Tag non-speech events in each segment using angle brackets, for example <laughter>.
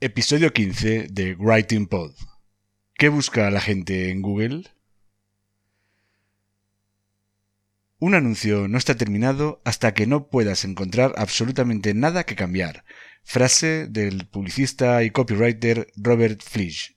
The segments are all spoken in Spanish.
Episodio 15 de Writing Pod. ¿Qué busca la gente en Google? Un anuncio no está terminado hasta que no puedas encontrar absolutamente nada que cambiar. Frase del publicista y copywriter Robert Flisch.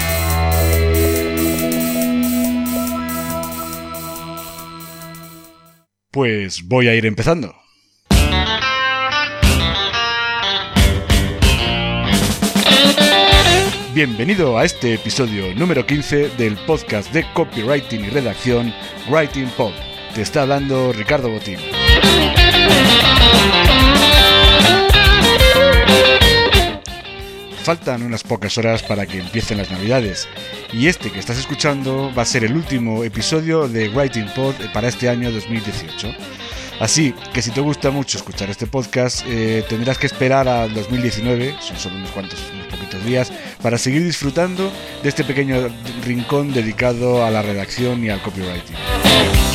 Pues voy a ir empezando. Bienvenido a este episodio número 15 del podcast de copywriting y redacción Writing Pod. Te está hablando Ricardo Botín. Faltan unas pocas horas para que empiecen las navidades y este que estás escuchando va a ser el último episodio de Writing Pod para este año 2018. Así que si te gusta mucho escuchar este podcast, eh, tendrás que esperar al 2019, son solo unos cuantos, unos poquitos días, para seguir disfrutando de este pequeño rincón dedicado a la redacción y al copywriting.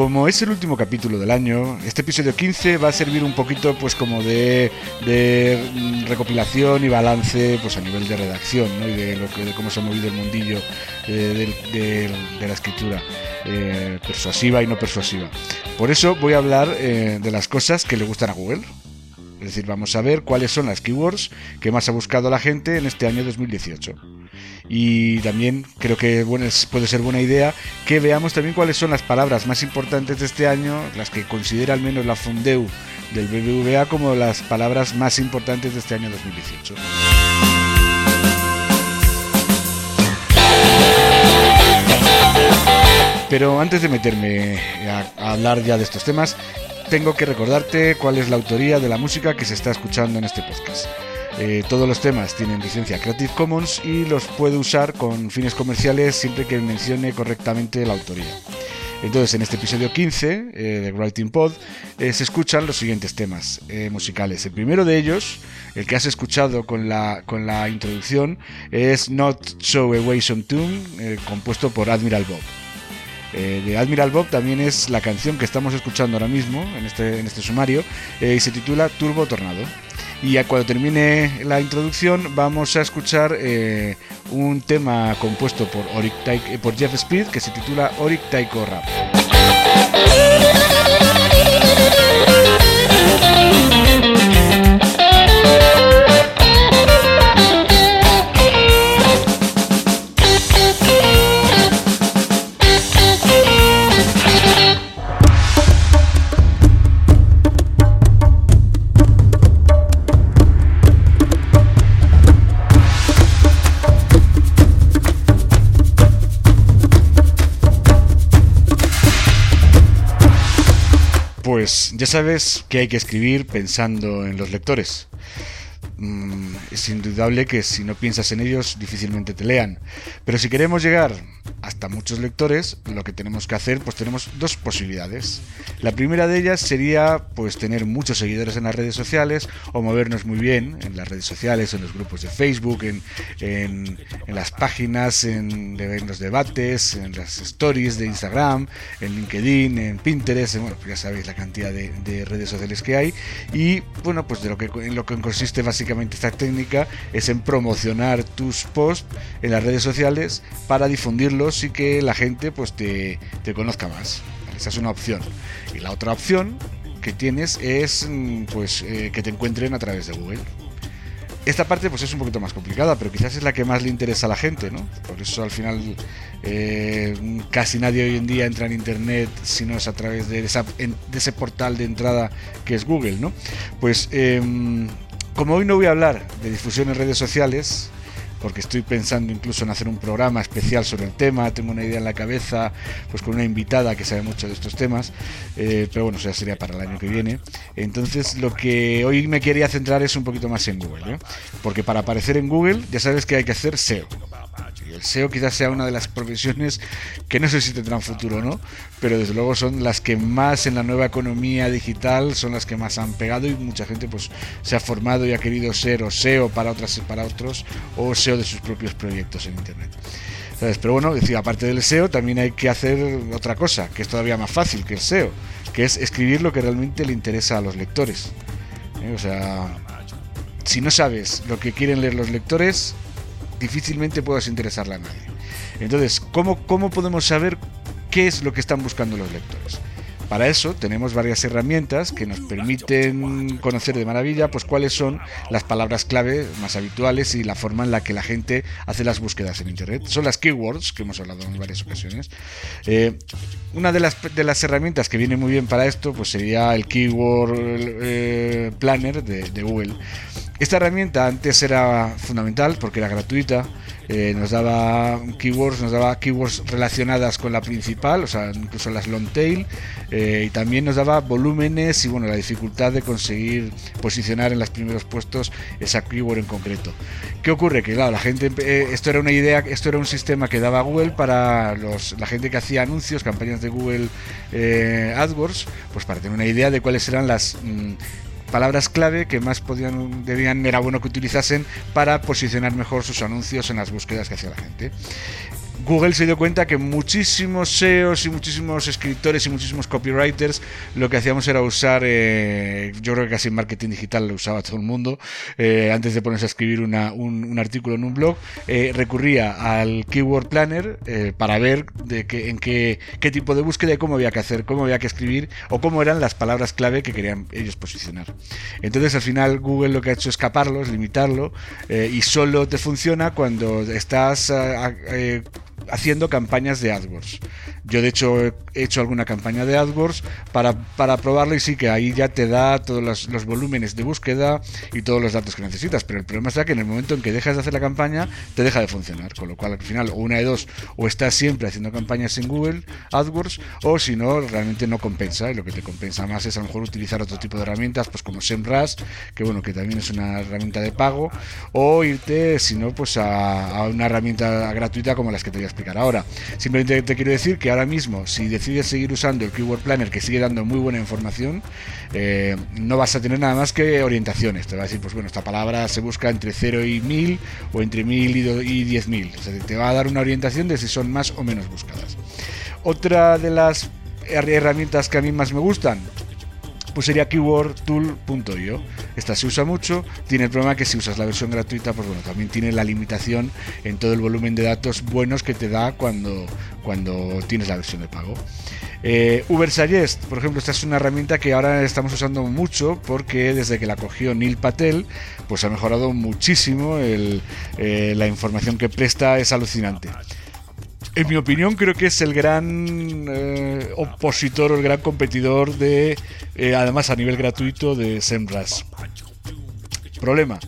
Como es el último capítulo del año, este episodio 15 va a servir un poquito pues como de, recopilación y balance pues a nivel de redacción ¿no? y de, lo que, de cómo se ha movido el mundillo eh, de, la escritura eh, persuasiva y no persuasiva. Por eso voy a hablar eh, de las cosas que le gustan a Google. Es decir, vamos a ver cuáles son las keywords que más ha buscado la gente en este año 2018. Y también creo que bueno, puede ser buena idea que veamos también cuáles son las palabras más importantes de este año, las que considera al menos la Fundeu del BBVA como las palabras más importantes de este año 2018. Pero antes de meterme a hablar ya de estos temas, tengo que recordarte cuál es la autoría de la música que se está escuchando en este podcast. Eh, todos los temas tienen licencia Creative Commons y los puedo usar con fines comerciales siempre que mencione correctamente la autoría. Entonces, en este episodio 15 eh, de Writing Pod eh, se escuchan los siguientes temas eh, musicales. El primero de ellos, el que has escuchado con la, con la introducción, es Not So Away Some Tune, compuesto por Admiral Bob. de Admiral Bob también es la canción que estamos escuchando ahora mismo en este, en este sumario y se titula Turbo Tornado. Y cuando termine la introducción vamos a escuchar eh, un tema compuesto por, Taiko, por Jeff Speed que se titula Oric Taiko Rap. Ya sabes que hay que escribir pensando en los lectores. Mm, es indudable que si no piensas en ellos difícilmente te lean. Pero si queremos llegar hasta muchos lectores, lo que tenemos que hacer, pues tenemos dos posibilidades. La primera de ellas sería pues tener muchos seguidores en las redes sociales o movernos muy bien en las redes sociales, en los grupos de Facebook, en, en, las páginas, en, los debates, en las stories de Instagram, en LinkedIn, en Pinterest, bueno, pues ya sabéis la cantidad de, de, redes sociales que hay. Y bueno, pues de lo que, en lo que consiste básicamente esta técnica es en promocionar tus posts en las redes sociales para difundirlos y que la gente pues te, conozca más. Esa es una opción. Y la otra opción que tienes es mm, pues eh, que te encuentren a través de Google. Esta parte pues es un poquito más complicada, pero quizás es la que más le interesa a la gente, ¿no? Por eso al final eh, casi nadie hoy en día entra en Internet si no es a través de, de ese portal de entrada que es Google, ¿no? Pues em, como hoy no voy a hablar de difusión en redes sociales, porque estoy pensando incluso en hacer un programa especial sobre el tema, tengo una idea en la cabeza, pues con una invitada que sabe mucho de estos temas, eh, pero bueno, eso ya sería para el año que viene. Entonces lo que hoy me quería centrar es un poquito más en Google, ¿eh? porque para aparecer en Google ya sabes que hay que hacer SEO. El SEO quizás sea una de las profesiones que no sé si tendrán futuro o no, pero desde luego son las que más en la nueva economía digital son las que más han pegado y mucha gente pues se ha formado y ha querido ser o SEO para otras para otros o SEO de sus propios proyectos en internet. Pero bueno, decir, aparte del SEO también hay que hacer otra cosa, que es todavía más fácil que el SEO, que es escribir lo que realmente le interesa a los lectores. ¿Eh? O sea, si no sabes lo que quieren leer los lectores, difícilmente puedas interesarle a nadie. Entonces, ¿cómo, ¿cómo podemos saber qué es lo que están buscando los lectores? Para eso tenemos varias herramientas que nos permiten conocer de maravilla pues cuáles son las palabras clave más habituales y la forma en la que la gente hace las búsquedas en internet. Son las keywords que hemos hablado en varias ocasiones. Eh, una de las, de las herramientas que viene muy bien para esto pues sería el Keyword eh, Planner de, de Google. Esta herramienta antes era fundamental porque era gratuita, eh, nos daba keywords, nos daba keywords relacionadas con la principal, o sea, incluso las long tail, eh, y también nos daba volúmenes y bueno, la dificultad de conseguir posicionar en los primeros puestos esa keyword en concreto. ¿Qué ocurre? Que claro, la gente, eh, esto era una idea, esto era un sistema que daba Google para los, la gente que hacía anuncios, campañas de Google AdWords, pues para tener una idea de cuáles eran las mm, palabras clave que más podían, debían, era bueno que utilizasen para posicionar mejor sus anuncios en las búsquedas que hacía la gente. Google se dio cuenta que muchísimos SEOs y muchísimos escritores y muchísimos copywriters lo que hacíamos era usar, eh, yo creo que casi marketing digital lo usaba todo el mundo, eh, antes de ponerse a escribir un, artículo en un blog, eh, recurría al Keyword Planner para ver de en qué, qué tipo de búsqueda y cómo había que hacer, cómo había que escribir o cómo eran las palabras clave que querían ellos posicionar. Entonces al final Google lo que ha hecho es escaparlo, es limitarlo y solo te funciona cuando estás haciendo campañas de AdWords. Yo de hecho he hecho alguna campaña de AdWords para, para probarlo y sí que ahí ya te da todos los, volúmenes de búsqueda y todos los datos que necesitas. Pero el problema está que en el momento en que dejas de hacer la campaña te deja de funcionar. Con lo cual al final o una de dos o estás siempre haciendo campañas en Google AdWords o si no realmente no compensa. Y lo que te compensa más es a lo mejor utilizar otro tipo de herramientas pues como SEMrush que bueno que también es una herramienta de pago o irte si no pues a, a una herramienta gratuita como las que te explicar ahora. Simplemente te quiero decir que ahora mismo, si decides seguir usando el Keyword Planner, que sigue dando muy buena información, eh, no vas a tener nada más que orientaciones. Te va a decir, pues bueno, esta palabra se busca entre 0 y 1000 o entre 1000 y 10.000. O sea, te va a dar una orientación de si son más o menos buscadas. Otra de las herramientas que a mí más me gustan, pues sería keywordtool.io. Esta se usa mucho, tiene el problema que si usas la versión gratuita, pues bueno, también tiene la limitación en todo el volumen de datos buenos que te da cuando, cuando tienes la versión de pago. Eh, por ejemplo, esta es una herramienta que ahora estamos usando mucho porque desde que la cogió Neil Patel, pues ha mejorado muchísimo eh, la información que presta, es alucinante en mi opinión, creo que es el gran eh, opositor o el gran competidor de, eh, además a nivel gratuito, de SEMrush. Problema.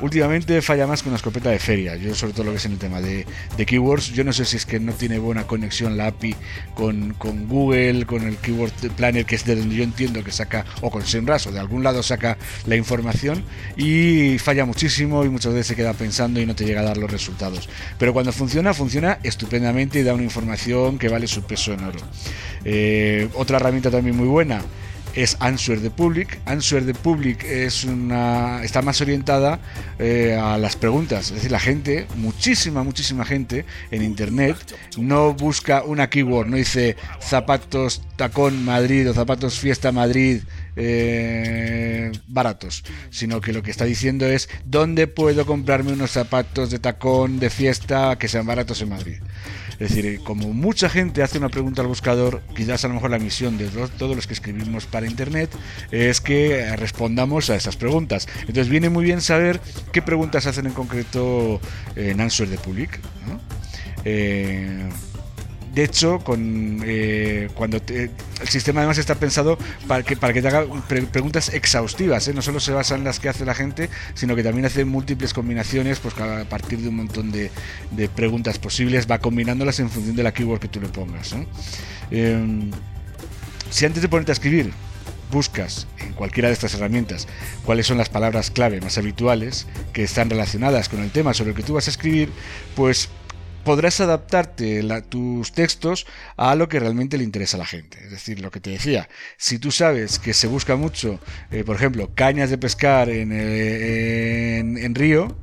Últimamente falla más que una escopeta de feria. Yo sobre todo lo que es en el tema de, keywords, yo no sé si es que no tiene buena conexión la API con, Google, con el Keyword Planner, que es de donde yo entiendo que saca, o con SEMrush, o de algún lado saca la información, y falla muchísimo y muchas veces se queda pensando y no te llega a dar los resultados. Pero cuando funciona, funciona estupendamente y da una información que vale su peso en oro. Eh, otra herramienta también muy buena es Answer the Public. Answer the Public es una, está más orientada eh, a las preguntas. Es decir, la gente, muchísima, muchísima gente en Internet no busca una keyword, no dice zapatos tacón Madrid o zapatos fiesta Madrid eh, baratos, sino que lo que está diciendo es dónde puedo comprarme unos zapatos de tacón de fiesta que sean baratos en Madrid. Es decir, como mucha gente hace una pregunta al buscador, quizás a lo mejor la misión de todos los que escribimos para Internet es que respondamos a esas preguntas. Entonces viene muy bien saber qué preguntas hacen en concreto en Answer the Public. Eh, de hecho, con, eh, cuando el sistema además está pensado para que, para que te haga preguntas exhaustivas, ¿eh? no solo se basa en las que hace la gente, sino que también hace múltiples combinaciones, pues a partir de un montón de, preguntas posibles, va combinándolas en función de la keyword que tú le pongas. Em, si antes de ponerte a escribir buscas en cualquiera de estas herramientas cuáles son las palabras clave más habituales que están relacionadas con el tema sobre el que tú vas a escribir, pues podrás adaptarte tus textos a lo que realmente le interesa a la gente. Es decir, lo que te decía, si tú sabes que se busca mucho, eh, por ejemplo, cañas de pescar en, en, río,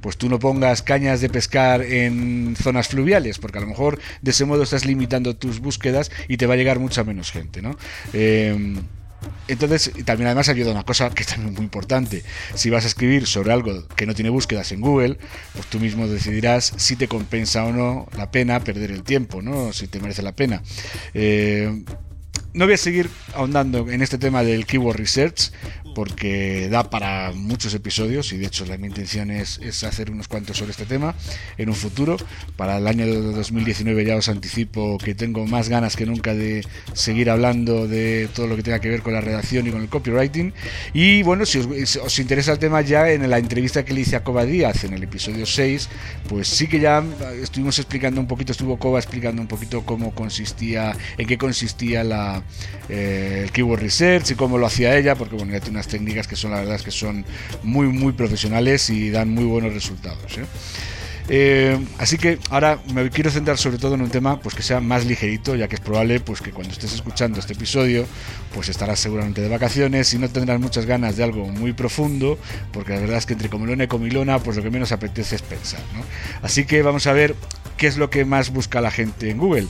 pues tú no pongas cañas de pescar en zonas fluviales, porque a lo mejor de ese modo estás limitando tus búsquedas y te va a llegar mucha menos gente, ¿no? Eh, entonces, también además ayuda una cosa que es también muy importante. Si vas a escribir sobre algo que no tiene búsquedas en Google, pues tú mismo decidirás si te compensa o no la pena perder el tiempo, ¿no? Si te merece la pena. Eh, no voy a seguir ahondando en este tema del keyword research porque da para muchos episodios y de hecho la, mi intención es, hacer unos cuantos sobre este tema en un futuro. Para el año 2019 ya os anticipo que tengo más ganas que nunca de seguir hablando de todo lo que tenga que ver con la redacción y con el copywriting. Y bueno, si os, interesa el tema ya en la entrevista que le hice a Coba Díaz en el episodio 6, pues sí que ya estuvimos explicando un poquito, estuvo Coba explicando un poquito cómo consistía, en qué consistía la, eh, el keyword research y cómo lo hacía ella, porque bueno, ya tiene técnicas que son la verdad es que son muy muy profesionales y dan muy buenos resultados. ¿eh? Eh, así que ahora me quiero centrar sobre todo en un tema pues que sea más ligerito, ya que es probable pues que cuando estés escuchando este episodio, pues estarás seguramente de vacaciones y no tendrás muchas ganas de algo muy profundo, porque la verdad es que entre comilona y comilona, pues lo que menos apetece es pensar. Así que vamos a ver qué es lo que más busca la gente en Google.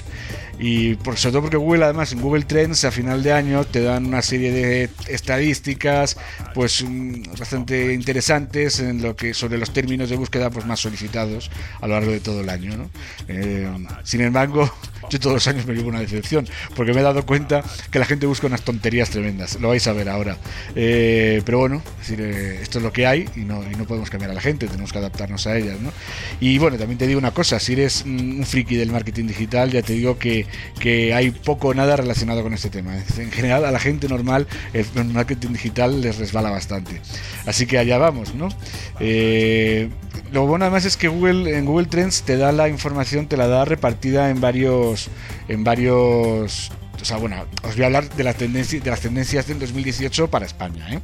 Y por, sobre todo porque Google, además, en Google Trends a final de año te dan una serie de estadísticas pues mm, bastante interesantes en lo que sobre los términos de búsqueda pues más solicitados a lo largo de todo el año. Eh, sin embargo, <laughs> yo todos los años me llevo una decepción, porque me he dado cuenta que la gente busca unas tonterías tremendas. Lo vais a ver ahora. Eh, pero bueno, eh, esto es lo que hay y no, y no podemos cambiar a la gente, tenemos que adaptarnos a ellas. Y bueno, también te digo una cosa, si eres un friki del marketing digital, ya te digo que, que hay poco o nada relacionado con este tema. En general, a la gente normal el marketing digital les resbala bastante. Así que allá vamos, ¿no? Eh, lo bueno además es que Google en Google Trends te da la información, te la da repartida en varios en varios o sea, bueno, os voy a hablar de, las tendencias de las tendencias del 2018 para España. ¿eh?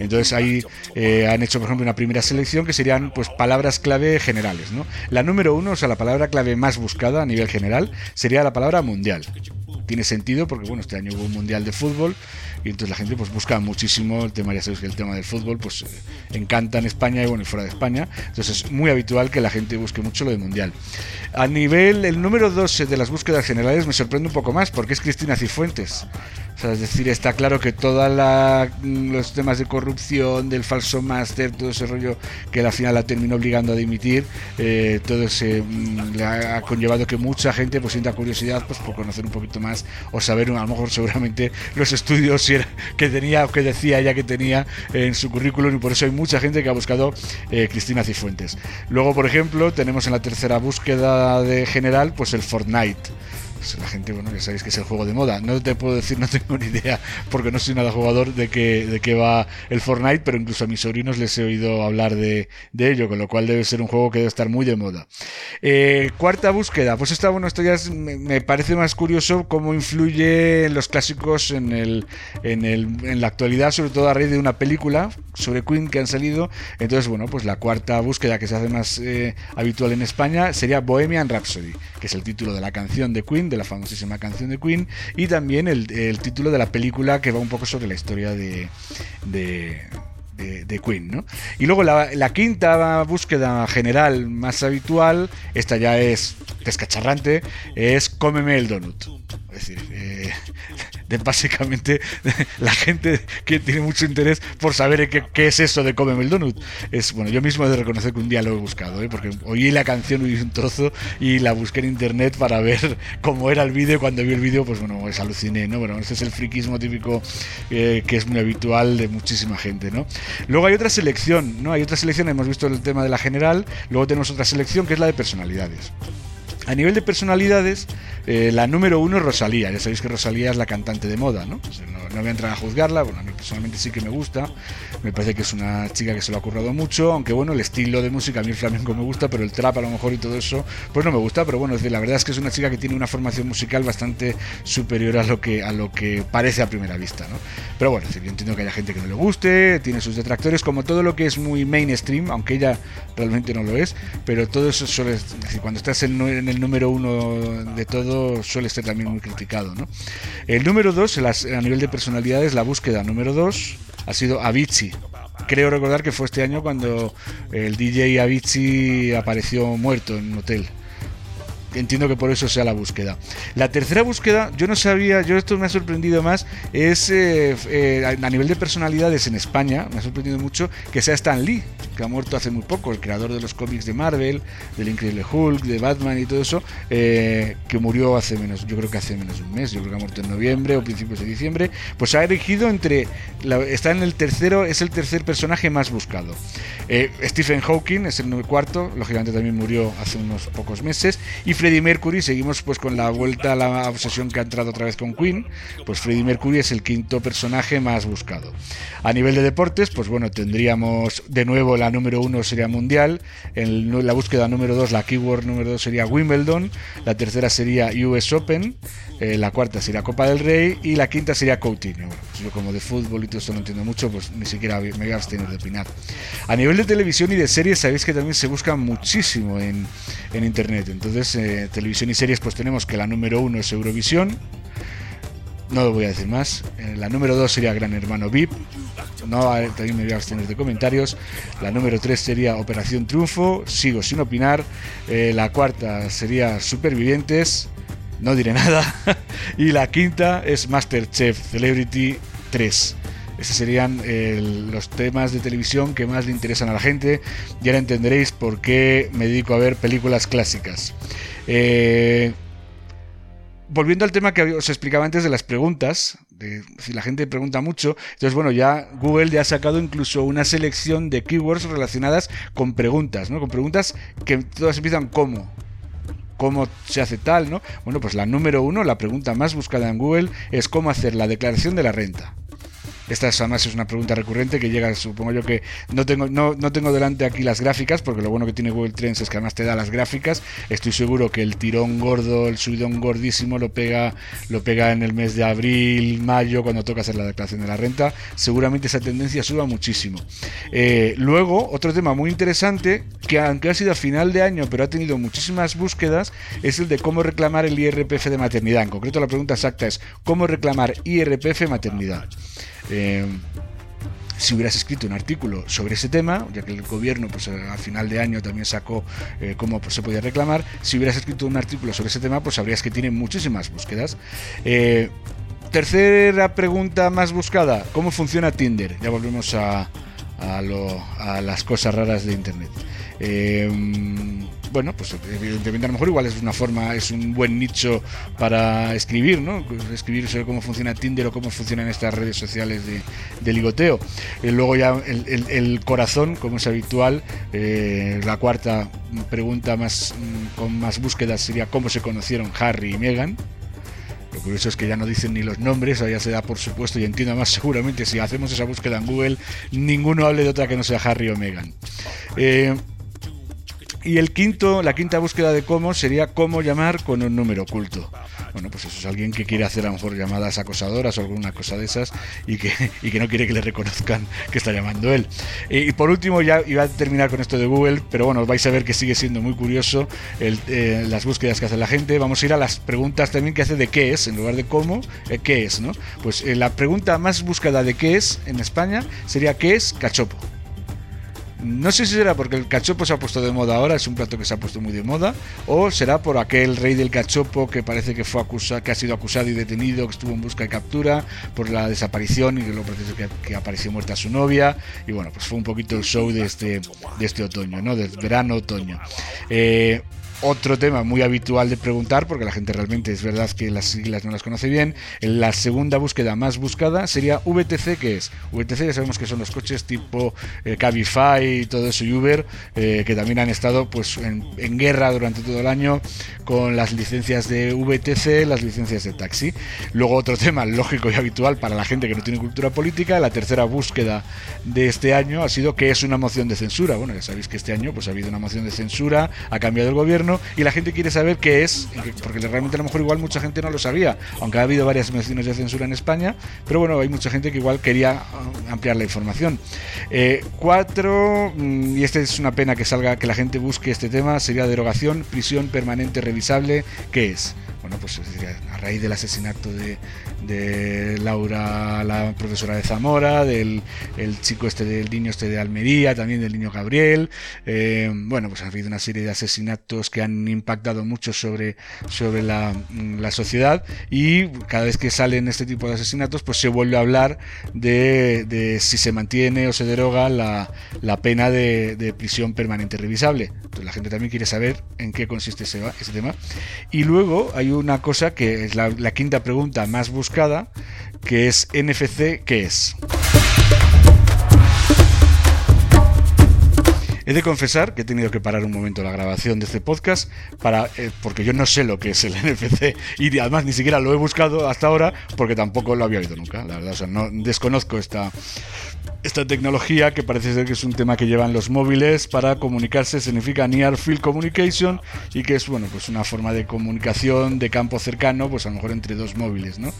Entonces ahí eh, han hecho, por ejemplo, una primera selección que serían pues palabras clave generales. ¿no? La número uno, o sea, la palabra clave más buscada a nivel general, sería la palabra mundial. Tiene sentido porque, bueno, este año hubo un mundial de fútbol y entonces la gente pues busca muchísimo el tema, ya sabéis que el tema del fútbol pues eh, encanta en España y bueno, y fuera de España, entonces es muy habitual que la gente busque mucho lo de mundial. A nivel, el número 2 de las búsquedas generales me sorprende un poco más porque es Cristina Cifuentes es decir, está claro que todos los temas de corrupción, del falso máster, todo ese rollo que al final la terminó obligando a dimitir, eh, todo ese mm, le ha conllevado que mucha gente pues sienta curiosidad pues por conocer un poquito más o saber a lo mejor seguramente los estudios que tenía o que decía ella que tenía en su currículum y por eso hay mucha gente que ha buscado eh, Cristina Cifuentes. Luego, por ejemplo, tenemos en la tercera búsqueda de general pues el Fortnite pues la gente, bueno, ya sabéis que es el juego de moda. No te puedo decir, <laughs> no tengo ni idea, porque no soy nada jugador de qué, de qué va el Fortnite, pero incluso a mis sobrinos les he oído hablar de, ello, con lo cual debe ser un juego que debe estar muy de moda. Eh, cuarta búsqueda, pues esta, bueno, esto ya me, parece más curioso cómo influye en los clásicos en, el, en, el, en la actualidad, sobre todo a raíz de una película sobre Queen que han salido. Entonces, bueno, pues la cuarta búsqueda que se hace más eh, habitual en España sería Bohemian Rhapsody, que es el título de la canción de Queen, de la famosísima canción de Queen, y también el, título de la película que va un poco sobre la historia de, de de, Queen, ¿no? Y luego la, quinta búsqueda general más habitual, esta ya es descacharrante, es cómeme el donut. Es decir, eh, básicamente <laughs> la gente que tiene mucho interés por saber qué, es eso de cómeme el donut. Es, bueno, yo mismo he de reconocer que un día lo he buscado, ¿eh? porque oí la canción, oí un trozo y la busqué en internet para ver <laughs> cómo era el vídeo. Cuando vi el vídeo, pues bueno, pues aluciné, ¿no? Bueno, ese es el friquismo típico eh, que es muy habitual de muchísima gente, ¿no? Luego hay otra selección, ¿no? Hay otra selección, hemos visto el tema de la general, luego tenemos otra selección que es la de personalidades. A nivel de personalidades, eh, la número uno es Rosalía. Ya sabéis que Rosalía es la cantante de moda, ¿no? no, voy a entrar a juzgarla. Bueno, a mí personalmente sí que me gusta. Me parece que es una chica que se lo ha currado mucho. Aunque bueno, el estilo de música, a mí el flamenco me gusta, pero el trap a lo mejor y todo eso, pues no me gusta. Pero bueno, la verdad es que es una chica que tiene una formación musical bastante superior a lo que, a lo que parece a primera vista, ¿no? Pero bueno, yo entiendo que haya gente que no le guste, tiene sus detractores, como todo lo que es muy mainstream, aunque ella realmente no lo es. Pero todo eso suele. Decir, cuando estás en el número uno de todo suele ser también muy criticado. ¿no? El número dos, a nivel de personalidades, la búsqueda número dos ha sido Avicii. Creo recordar que fue este año cuando el DJ Avicii apareció muerto en un hotel entiendo que por eso sea la búsqueda. La tercera búsqueda, yo no sabía, yo esto me ha sorprendido más, es eh, eh, a nivel de personalidades en España, me ha sorprendido mucho que sea Stan Lee, ha muerto hace muy poco, el creador de los cómics de Marvel, del Increíble Hulk, de Batman y todo eso, eh, que murió hace menos, yo creo que hace menos de un mes, yo creo que ha muerto en noviembre o principios de diciembre, pues ha elegido entre, está en el tercero, es el tercer personaje más buscado. Stephen Hawking es el cuarto, lógicamente también murió hace unos pocos meses, y Freddie Mercury, seguimos pues con la vuelta a la obsesión que ha entrado otra vez con Queen, pues Freddie Mercury es el quinto personaje más buscado. A nivel de deportes, pues bueno, tendríamos de nuevo la número uno sería Mundial, en la búsqueda número dos, la keyword número dos sería Wimbledon, la tercera sería US Open, eh, la cuarta sería Copa del Rey y la quinta sería Coutinho. Pues yo como de fútbol y todo esto no entiendo mucho, pues ni siquiera me voy a abstener de opinar. A nivel de televisión y de series, sabéis que también se busca muchísimo en, en internet. Entonces, eh, televisión y series, pues tenemos que la número uno es Eurovisión. No voy a decir más. Eh, la número dos sería Gran Hermano VIP. No, también me voy a abstener de comentarios. La número tres sería Operación Triunfo. Sigo sin opinar. la cuarta sería Supervivientes no diré <laughs> nada. y la quinta es Masterchef Celebrity 3. Esos serían los temas de televisión que más le interesan a la gente. Y ahora entenderéis por qué me dedico a ver películas clásicas. Eh, volviendo al tema que os explicaba antes de las preguntas, si la gente pregunta mucho, entonces bueno, ya Google ya ha sacado incluso una selección de keywords relacionadas con preguntas, ¿no? Con preguntas que todas empiezan como, cómo se hace tal, ¿no? Bueno, pues la número uno, la pregunta más buscada en Google es cómo hacer la declaración de la renta. Esta además es una pregunta recurrente que llega, supongo yo que no tengo, no, no tengo delante aquí las gráficas, porque lo bueno que tiene Google Trends es que además te da las gráficas. Estoy seguro que el tirón gordo, el subidón gordísimo lo pega, lo pega en el mes de abril, mayo, cuando toca hacer la declaración de la renta. Seguramente esa tendencia suba muchísimo. Eh, luego, otro tema muy interesante, que aunque ha sido a final de año, pero ha tenido muchísimas búsquedas, es el de cómo reclamar el IRPF de maternidad. En concreto, la pregunta exacta es cómo reclamar IRPF maternidad. Eh, si hubieras escrito un artículo sobre ese tema, ya que el gobierno pues, a final de año también sacó eh, cómo pues, se podía reclamar, si hubieras escrito un artículo sobre ese tema, pues sabrías que tiene muchísimas búsquedas. Eh, tercera pregunta más buscada, ¿cómo funciona Tinder? Ya volvemos a, a, las cosas raras de Internet bueno, pues evidentemente a lo mejor igual es una forma, es un buen nicho para escribir, ¿no? Escribir sobre cómo funciona Tinder o cómo funcionan estas redes sociales de, ligoteo. Y eh, luego ya el, corazón, como es habitual, eh, la cuarta pregunta más mm, con más búsquedas sería cómo se conocieron Harry y Meghan. curioso es que ya no dicen ni los nombres, ya se da por supuesto y entiendo más seguramente si hacemos esa búsqueda en Google, ninguno hable de otra que no sea Harry o Meghan. Eh, y el quinto, la quinta búsqueda de cómo sería cómo llamar con un número oculto. Bueno, pues eso es alguien que quiere hacer a lo mejor llamadas acosadoras o alguna cosa de esas y que, y que no quiere que le reconozcan que está llamando él. Y por último, ya iba a terminar con esto de Google, pero bueno, vais a ver que sigue siendo muy curioso eh, las búsquedas que hace la gente. Vamos a ir a las preguntas también que hace de qué es, en lugar de cómo, eh, qué es, ¿no? Pues eh, la pregunta más buscada de qué es en España sería qué es cachopo. No sé si será porque el cachopo se ha puesto de moda ahora, es un plato que se ha puesto muy de moda, o será por aquel rey del cachopo que parece que fue acusado, que ha sido acusado y detenido, que estuvo en busca y captura por la desaparición y que lo parece que, que, apareció muerta su novia. Y bueno, pues fue un poquito el show de este, de este otoño, ¿no? Del verano-otoño. Eh, otro tema muy habitual de preguntar, porque la gente realmente es verdad que las siglas no las conoce bien. La segunda búsqueda más buscada sería VTC, que es VTC, ya sabemos que son los coches tipo eh, Cabify y todo eso, y Uber, eh, que también han estado pues en, en, guerra durante todo el año con las licencias de VTC, las licencias de taxi. Luego otro <laughs> tema lógico y habitual para la gente que no tiene cultura política, la tercera búsqueda de este año ha sido qué es una moción de censura. Bueno, ya sabéis que este año pues ha habido una moción de censura, ha cambiado el gobierno y la gente quiere saber qué es, porque realmente a lo mejor igual mucha gente no lo sabía, aunque ha habido varias mociones de censura en España, pero bueno, hay mucha gente que igual quería uh, ampliar la información. Eh, cuatro, mm, y esta es una pena que salga, que la gente busque este tema, sería derogación, prisión permanente revisable, ¿qué es? Bueno, pues a raíz del asesinato de, de Laura, la profesora de Zamora, del el chico este del niño este de Almería, también del niño Gabriel. Eh, bueno, pues ha habido una serie de asesinatos que han impactado mucho sobre, sobre la, la, sociedad y cada vez que salen este tipo de asesinatos, pues se vuelve a hablar de, de si se mantiene o se deroga la, la pena de, de, prisión permanente revisable. Entonces la gente también quiere saber en qué consiste ese, ese tema. Y luego hay una cosa que es la quinta pregunta más buscada que es NFC, ¿qué es? He de confesar que he tenido que parar un momento la grabación de este podcast para eh, porque yo no sé lo que es el NFC y además ni siquiera lo he buscado hasta ahora porque tampoco lo había oído nunca, la verdad, o sea, no desconozco esta esta tecnología que parece ser que es un tema que llevan los móviles para comunicarse significa Near Field Communication y que es bueno pues una forma de comunicación de campo cercano pues a lo mejor entre dos móviles ¿no?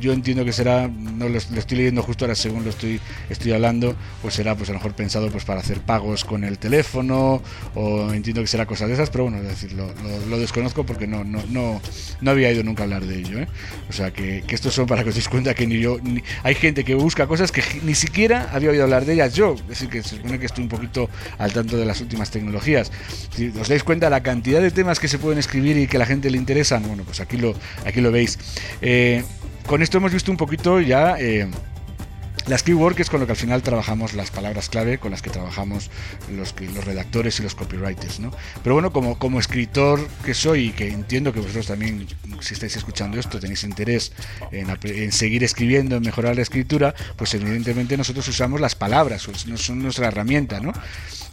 yo entiendo que será no lo, estoy leyendo justo ahora según lo estoy estoy hablando pues será pues a lo mejor pensado pues para hacer pagos con el teléfono o entiendo que será cosa de esas pero bueno es decir lo, lo, desconozco porque no no no no había ido nunca a hablar de ello ¿eh? o sea que, que estos son para que os deis cuenta que ni yo ni, hay gente que busca cosas que ni siquiera había oído hablar de ellas yo, es decir, que se supone que estoy un poquito al tanto de las últimas tecnologías. Si os dais cuenta la cantidad de temas que se pueden escribir y que a la gente le interesan, bueno, pues aquí lo, aquí lo veis. Eh, con esto hemos visto un poquito ya... Eh, las keywords es con lo que al final trabajamos las palabras clave con las que trabajamos los, los redactores y los copywriters. ¿no? Pero bueno, como, como escritor que soy y que entiendo que vosotros también, si estáis escuchando esto, tenéis interés en, en seguir escribiendo, en mejorar la escritura, pues evidentemente nosotros usamos las palabras, son nuestra herramienta. ¿no?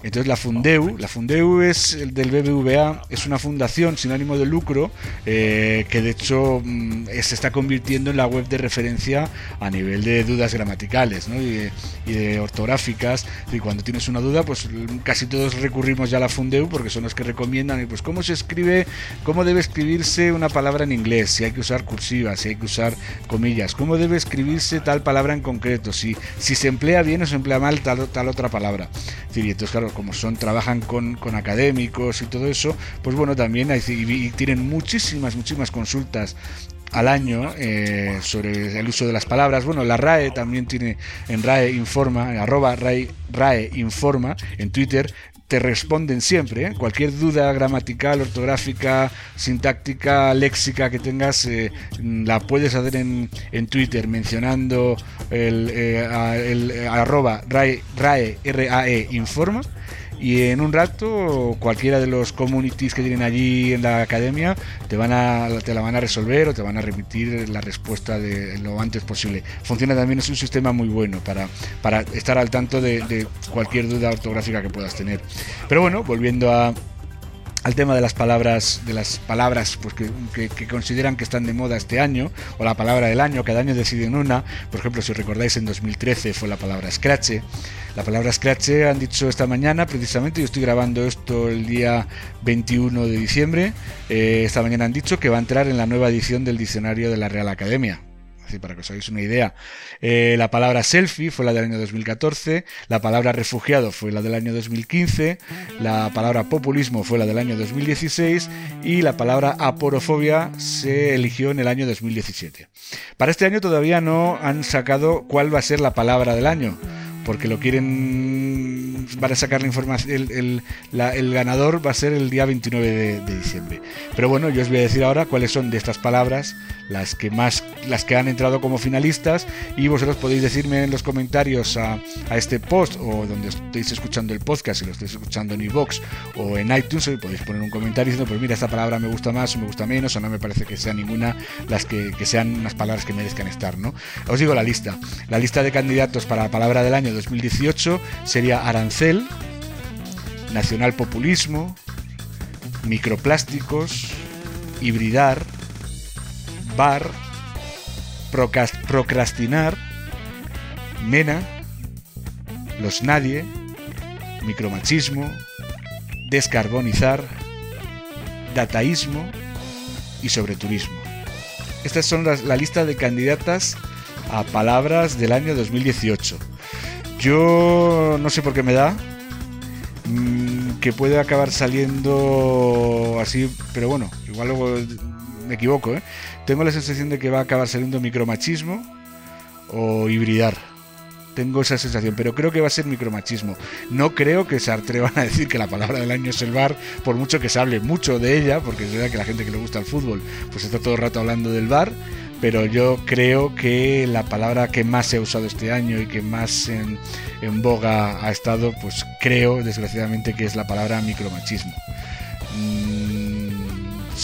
Entonces la Fundeu, la Fundeu es el del BBVA, es una fundación sin ánimo de lucro eh, que de hecho mm, se está convirtiendo en la web de referencia a nivel de dudas gramaticales ¿no? y, y, de ortográficas. Y cuando tienes una duda, pues casi todos recurrimos ya a la Fundeu porque son los que recomiendan y pues cómo se escribe, cómo debe escribirse una palabra en inglés, si hay que usar cursivas, si hay que usar comillas, cómo debe escribirse tal palabra en concreto, si, si se emplea bien o se emplea mal tal, tal otra palabra. Y entonces, claro, como son, trabajan con, con académicos y todo eso, pues bueno, también hay, y tienen muchísimas, muchísimas consultas al año eh, sobre el uso de las palabras. Bueno, la RAE también tiene en RAE Informa, arroba RAE, Informa en Twitter, te responden siempre. ¿eh? Cualquier duda gramatical, ortográfica, sintáctica, léxica que tengas, eh, la puedes hacer en, en Twitter mencionando el, eh, el arroba RAE, RAE, RAE Informa y en un rato cualquiera de los communities que tienen allí en la academia te van a te la van a resolver o te van a remitir la respuesta de lo antes posible. Funciona también es un sistema muy bueno para, para estar al tanto de, de cualquier duda ortográfica que puedas tener. Pero bueno volviendo a al tema de las palabras, de las palabras pues, que, consideran que están de moda este año, o la palabra del año, cada año deciden una. Por ejemplo, si recordáis, en 2013 fue la palabra scratch. La palabra scratch han dicho esta mañana, precisamente, yo estoy grabando esto el día 21 de diciembre, eh, esta mañana han dicho que va a entrar en la nueva edición del diccionario de la Real Academia para que os hagáis una idea. Eh, la palabra selfie fue la del año 2014, la palabra refugiado fue la del año 2015, la palabra populismo fue la del año 2016 y la palabra aporofobia se eligió en el año 2017. Para este año todavía no han sacado cuál va a ser la palabra del año porque lo quieren van a sacar la información el, el, ganador va a ser el día 29 de, diciembre. Pero bueno yo os voy a decir ahora cuáles son de estas palabras las que más las que han entrado como finalistas y vosotros podéis decirme en los comentarios a, a este post o donde estéis escuchando el podcast si lo estáis escuchando en iVoox o en iTunes podéis poner un comentario diciendo pues mira esta palabra me gusta más o me gusta menos o no me parece que sea ninguna las que, que sean unas palabras que merezcan estar no os digo la lista. La lista de candidatos para la palabra del año 2018 sería arancel, nacionalpopulismo, microplásticos, hibridar, bar, procrastinar, mena, los nadie, micromachismo, descarbonizar, dataísmo y sobreturismo. Estas son las, la lista de candidatas a palabras del año 2018. Yo no sé por qué me da mm, que puede acabar saliendo así, pero bueno, igual luego me equivoco, ¿eh? Tengo la sensación de que va a acabar saliendo micromachismo o hibridar. Tengo esa sensación, pero creo que va a ser micromachismo. No creo que se atrevan a decir que la palabra del año es el bar, por mucho que se hable mucho de ella, porque es verdad que la gente que le gusta el fútbol, pues está todo el rato hablando del bar pero yo creo que la palabra que más ha usado este año y que más en, boga ha estado, pues creo desgraciadamente que es la palabra micromachismo. Mm,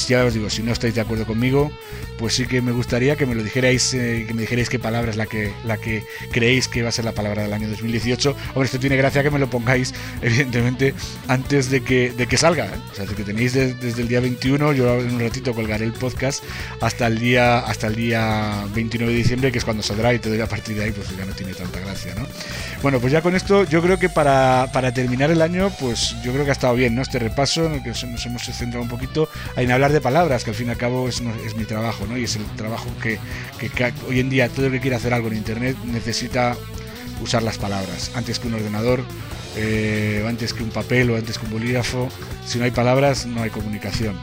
ya os digo, si no estáis de acuerdo conmigo, pues sí que me gustaría que me lo dijerais, eh, que me dijerais qué palabra es la que, la que creéis que va a ser la palabra del año 2018. Hombre, esto tiene gracia que me lo pongáis, <laughs> evidentemente, antes de que, de que salga. ¿eh? O sea, que tenéis desde el día 21, yo en un ratito colgaré el podcast hasta el día hasta el día 29 de diciembre, que es cuando saldrá y te doy a partir de ahí, pues ya no tiene tanta gracia, ¿no? Bueno, pues ya con esto, yo creo que para, para terminar el año, pues yo creo que ha estado bien, ¿no? Este repaso en el que nos hemos centrado un poquito en hablar de palabras, que al fin y al cabo es, es mi trabajo, ¿no? Y es el trabajo que, hoy en día todo el que quiere hacer algo en Internet necesita usar las palabras. Antes que un ordenador, eh, antes que un papel o antes que un bolígrafo, si no hay palabras no hay comunicación.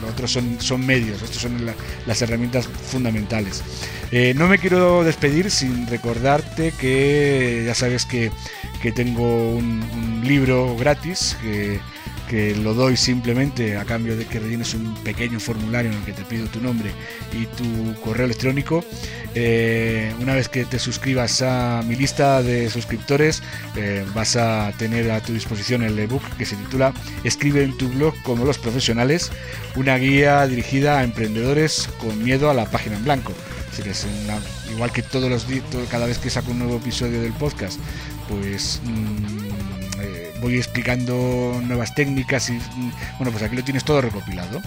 Lo otro son, son medios, estas son las herramientas fundamentales. Eh, no me quiero despedir sin recordarte que ya sabes que, tengo un, un libro gratis que que lo doy simplemente a cambio de que rellenes un pequeño formulario en el que te pido tu nombre y tu correo electrónico. Eh, una vez que te suscribas a mi lista de suscriptores, eh, vas a tener a tu disposición el ebook que se titula Escribe en tu blog como los profesionales, una guía dirigida a emprendedores con miedo a la página en blanco. Es igual que todos los días, cada vez que saco un nuevo episodio del podcast, pues mm, eh, voy explicando nuevas técnicas y bueno, pues aquí lo tienes todo recopilado.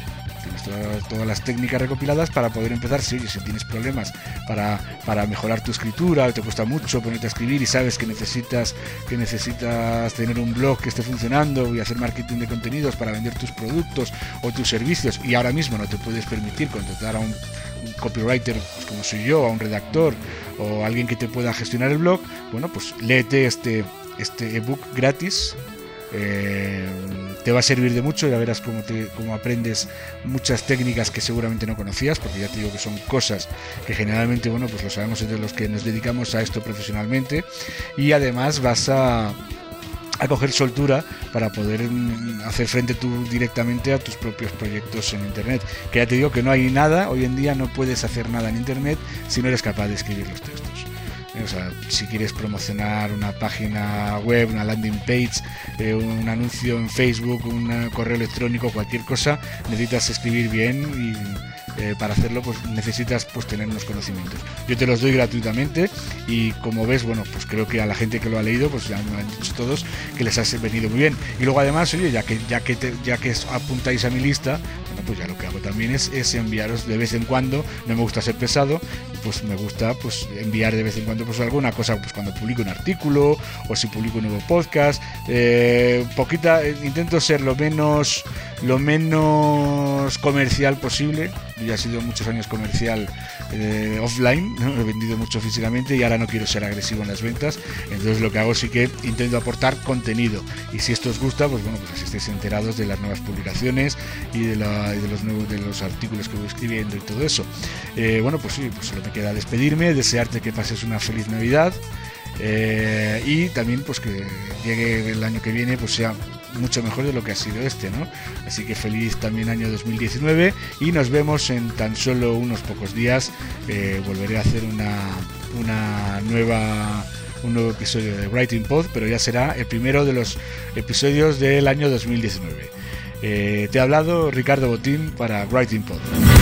Tienes todas, las técnicas recopiladas para poder empezar. Si, si tienes problemas para, para mejorar tu escritura, te cuesta mucho ponerte a escribir y sabes que necesitas, que necesitas tener un blog que esté funcionando y hacer marketing de contenidos para vender tus productos o tus servicios y ahora mismo no te puedes permitir contratar a un, copywriter pues como soy yo, a un redactor o alguien que te pueda gestionar el blog, bueno, pues léete este este ebook gratis. Eh, te va a servir de mucho, ya verás cómo, cómo aprendes muchas técnicas que seguramente no conocías, porque ya te digo que son cosas que generalmente, bueno, pues lo sabemos entre los que nos dedicamos a esto profesionalmente, y además vas a, a coger soltura para poder mm, hacer frente tú directamente a tus propios proyectos en internet. Que ya te digo que no hay nada, hoy en día no puedes hacer nada en internet si no eres capaz de escribir los textos. O sea, si quieres promocionar una página web, una landing page, eh, un anuncio en Facebook, un correo electrónico, cualquier cosa, necesitas escribir bien y eh, para hacerlo pues necesitas pues tener unos conocimientos. Yo te los doy gratuitamente y como ves, bueno, pues creo que a la gente que lo ha leído, pues ya me han dicho todos que les ha venido muy bien. Y luego además, oye, ya que ya que ya que apuntáis a mi lista, pues ya lo que hago también es, es enviaros de vez en cuando, no me gusta ser pesado, pues me gusta pues enviar de vez en cuando pues alguna cosa, pues cuando publico un artículo o si publico un nuevo podcast, eh, poquita, eh, intento ser lo menos lo menos comercial posible. Ya he sido muchos años comercial eh, offline, he vendido mucho físicamente y ahora no quiero ser agresivo en las ventas. Entonces lo que hago sí que intento aportar contenido. Y si esto os gusta, pues bueno, pues así estáis enterados de las nuevas publicaciones y de, los nuevos de los artículos que voy escribiendo y todo eso. Eh, bueno, pues sí, pues solo me queda despedirme, desearte que pases una feliz Navidad. Eh, y también pues que llegue el año que viene pues sea mucho mejor de lo que ha sido este, ¿no? Así que feliz también año 2019 y nos vemos en tan solo unos pocos días. Eh, volveré a hacer una, una nueva un nuevo episodio de Writing Pod, pero ya será el primero de los episodios del año 2019. Eh, te ha hablado Ricardo Botín para Writing Pod.